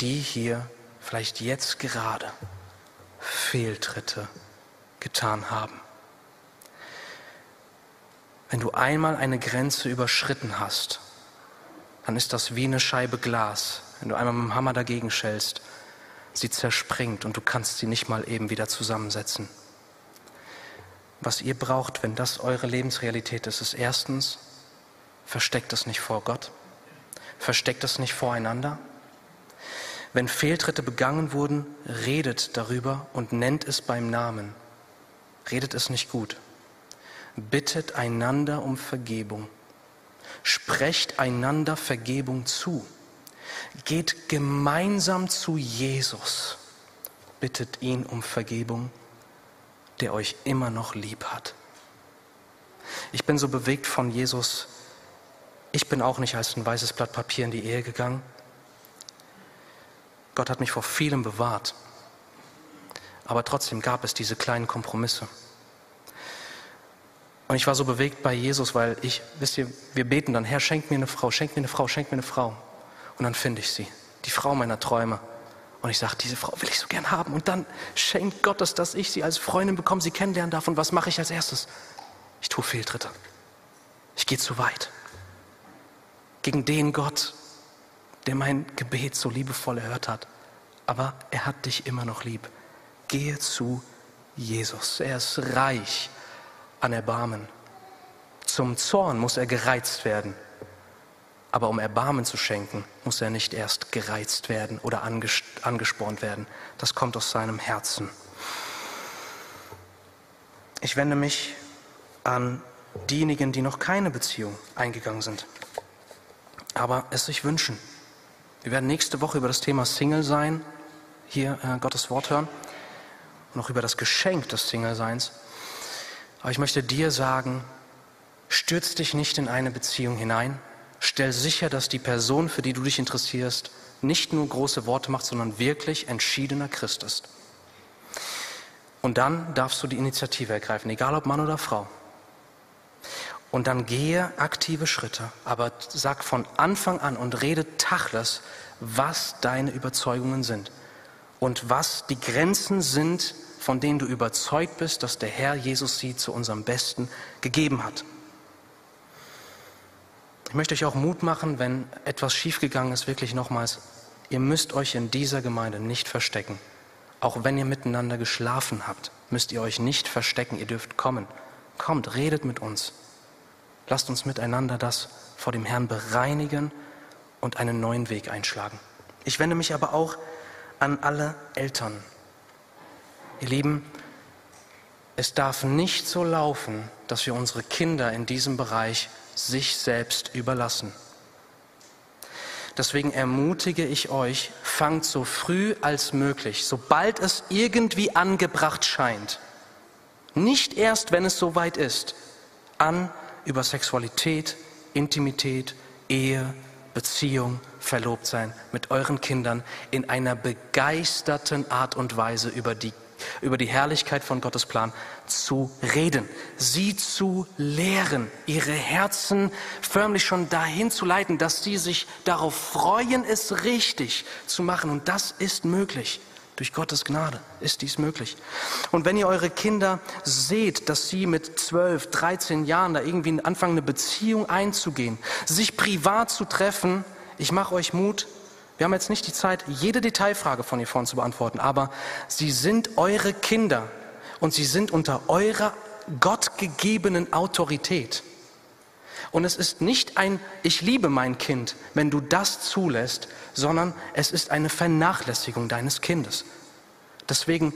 die hier vielleicht jetzt gerade Fehltritte getan haben. Wenn du einmal eine Grenze überschritten hast, dann ist das wie eine Scheibe Glas. Wenn du einmal mit dem Hammer dagegen schellst, sie zerspringt und du kannst sie nicht mal eben wieder zusammensetzen. Was ihr braucht, wenn das eure Lebensrealität ist, ist erstens, versteckt es nicht vor Gott, versteckt es nicht voreinander. Wenn Fehltritte begangen wurden, redet darüber und nennt es beim Namen. Redet es nicht gut. Bittet einander um Vergebung. Sprecht einander Vergebung zu. Geht gemeinsam zu Jesus. Bittet ihn um Vergebung der euch immer noch lieb hat. Ich bin so bewegt von Jesus. Ich bin auch nicht als ein weißes Blatt Papier in die Ehe gegangen. Gott hat mich vor vielem bewahrt. Aber trotzdem gab es diese kleinen Kompromisse. Und ich war so bewegt bei Jesus, weil ich, wisst ihr, wir beten dann, Herr, schenk mir eine Frau, schenk mir eine Frau, schenk mir eine Frau. Und dann finde ich sie, die Frau meiner Träume. Und ich sage, diese Frau will ich so gern haben. Und dann schenkt Gott es, dass ich sie als Freundin bekomme, sie kennenlernen darf. Und was mache ich als erstes? Ich tue Fehltritte. Ich gehe zu weit. Gegen den Gott, der mein Gebet so liebevoll erhört hat. Aber er hat dich immer noch lieb. Gehe zu Jesus. Er ist reich an Erbarmen. Zum Zorn muss er gereizt werden. Aber um Erbarmen zu schenken, muss er nicht erst gereizt werden oder angespornt werden. Das kommt aus seinem Herzen. Ich wende mich an diejenigen, die noch keine Beziehung eingegangen sind, aber es sich wünschen. Wir werden nächste Woche über das Thema Single sein, hier äh, Gottes Wort hören, und auch über das Geschenk des Single-Seins. Aber ich möchte dir sagen, stürz dich nicht in eine Beziehung hinein, Stell sicher, dass die Person, für die du dich interessierst, nicht nur große Worte macht, sondern wirklich entschiedener Christ ist. Und dann darfst du die Initiative ergreifen, egal ob Mann oder Frau. Und dann gehe aktive Schritte, aber sag von Anfang an und rede tachles, was deine Überzeugungen sind und was die Grenzen sind, von denen du überzeugt bist, dass der Herr Jesus sie zu unserem Besten gegeben hat. Ich möchte euch auch Mut machen, wenn etwas schiefgegangen ist, wirklich nochmals, ihr müsst euch in dieser Gemeinde nicht verstecken. Auch wenn ihr miteinander geschlafen habt, müsst ihr euch nicht verstecken, ihr dürft kommen. Kommt, redet mit uns. Lasst uns miteinander das vor dem Herrn bereinigen und einen neuen Weg einschlagen. Ich wende mich aber auch an alle Eltern. Ihr Lieben, es darf nicht so laufen, dass wir unsere Kinder in diesem Bereich sich selbst überlassen. Deswegen ermutige ich euch, fangt so früh als möglich, sobald es irgendwie angebracht scheint, nicht erst, wenn es soweit ist, an, über Sexualität, Intimität, Ehe, Beziehung, Verlobtsein mit euren Kindern in einer begeisterten Art und Weise über die über die Herrlichkeit von Gottes Plan zu reden, sie zu lehren, ihre Herzen förmlich schon dahin zu leiten, dass sie sich darauf freuen, es richtig zu machen. Und das ist möglich. Durch Gottes Gnade ist dies möglich. Und wenn ihr eure Kinder seht, dass sie mit 12, 13 Jahren da irgendwie anfangen, eine Beziehung einzugehen, sich privat zu treffen, ich mache euch Mut, wir haben jetzt nicht die Zeit, jede Detailfrage von hier vorne zu beantworten, aber sie sind eure Kinder und sie sind unter eurer gottgegebenen Autorität. Und es ist nicht ein Ich liebe mein Kind, wenn du das zulässt, sondern es ist eine Vernachlässigung deines Kindes. Deswegen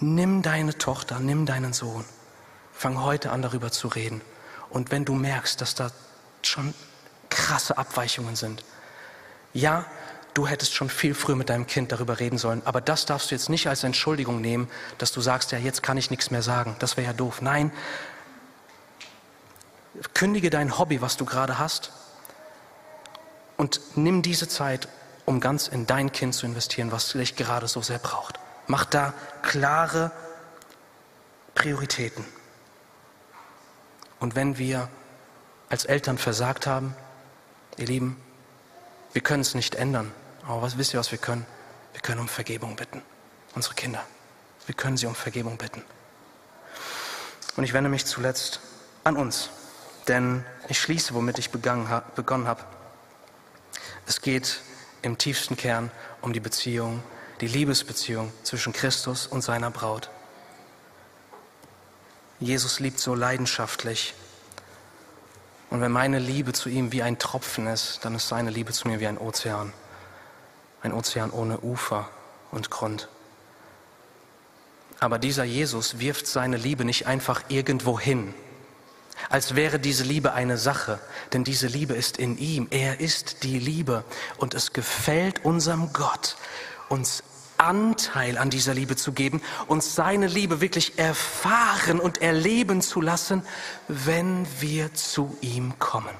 nimm deine Tochter, nimm deinen Sohn, fang heute an darüber zu reden Und wenn du merkst, dass da schon krasse Abweichungen sind, ja, du hättest schon viel früher mit deinem Kind darüber reden sollen, aber das darfst du jetzt nicht als Entschuldigung nehmen, dass du sagst, ja, jetzt kann ich nichts mehr sagen. Das wäre ja doof. Nein, kündige dein Hobby, was du gerade hast, und nimm diese Zeit, um ganz in dein Kind zu investieren, was dich gerade so sehr braucht. Mach da klare Prioritäten. Und wenn wir als Eltern versagt haben, ihr Lieben, wir können es nicht ändern. Aber was wisst ihr, was wir können? Wir können um Vergebung bitten. Unsere Kinder. Wir können sie um Vergebung bitten. Und ich wende mich zuletzt an uns. Denn ich schließe, womit ich begonnen habe. Es geht im tiefsten Kern um die Beziehung, die Liebesbeziehung zwischen Christus und seiner Braut. Jesus liebt so leidenschaftlich. Und wenn meine Liebe zu ihm wie ein Tropfen ist, dann ist seine Liebe zu mir wie ein Ozean. Ein Ozean ohne Ufer und Grund. Aber dieser Jesus wirft seine Liebe nicht einfach irgendwo hin, als wäre diese Liebe eine Sache, denn diese Liebe ist in ihm. Er ist die Liebe und es gefällt unserem Gott, uns Anteil an dieser Liebe zu geben, uns seine Liebe wirklich erfahren und erleben zu lassen, wenn wir zu ihm kommen.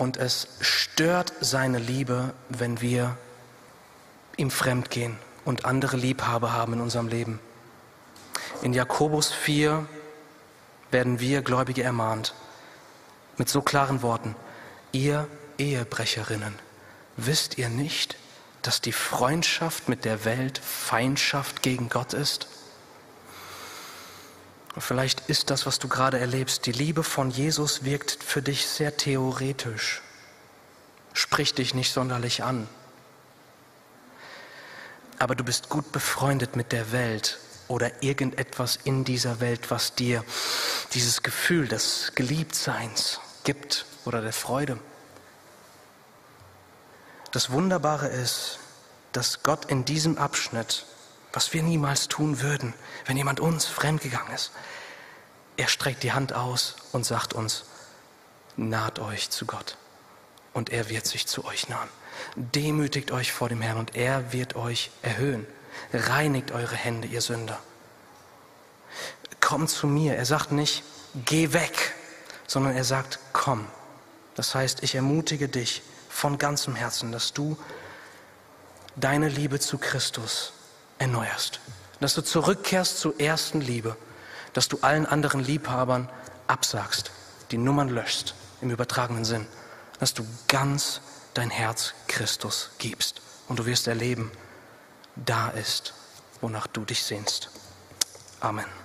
Und es stört seine Liebe, wenn wir ihm fremd gehen und andere Liebhaber haben in unserem Leben. In Jakobus 4 werden wir Gläubige ermahnt mit so klaren Worten. Ihr Ehebrecherinnen, wisst ihr nicht, dass die Freundschaft mit der Welt Feindschaft gegen Gott ist? Und vielleicht ist das, was du gerade erlebst, die Liebe von Jesus wirkt für dich sehr theoretisch, spricht dich nicht sonderlich an. Aber du bist gut befreundet mit der Welt oder irgendetwas in dieser Welt, was dir dieses Gefühl des Geliebtseins gibt oder der Freude. Das Wunderbare ist, dass Gott in diesem Abschnitt, was wir niemals tun würden, wenn jemand uns fremdgegangen ist, er streckt die Hand aus und sagt uns, naht euch zu Gott und er wird sich zu euch nahen. Demütigt euch vor dem Herrn und er wird euch erhöhen. Reinigt eure Hände, ihr Sünder. Komm zu mir. Er sagt nicht, geh weg, sondern er sagt, komm. Das heißt, ich ermutige dich von ganzem Herzen, dass du deine Liebe zu Christus erneuerst. Dass du zurückkehrst zur ersten Liebe. Dass du allen anderen Liebhabern absagst, die Nummern löschst, im übertragenen Sinn. Dass du ganz dein Herz Christus gibst. Und du wirst erleben, da ist, wonach du dich sehnst. Amen.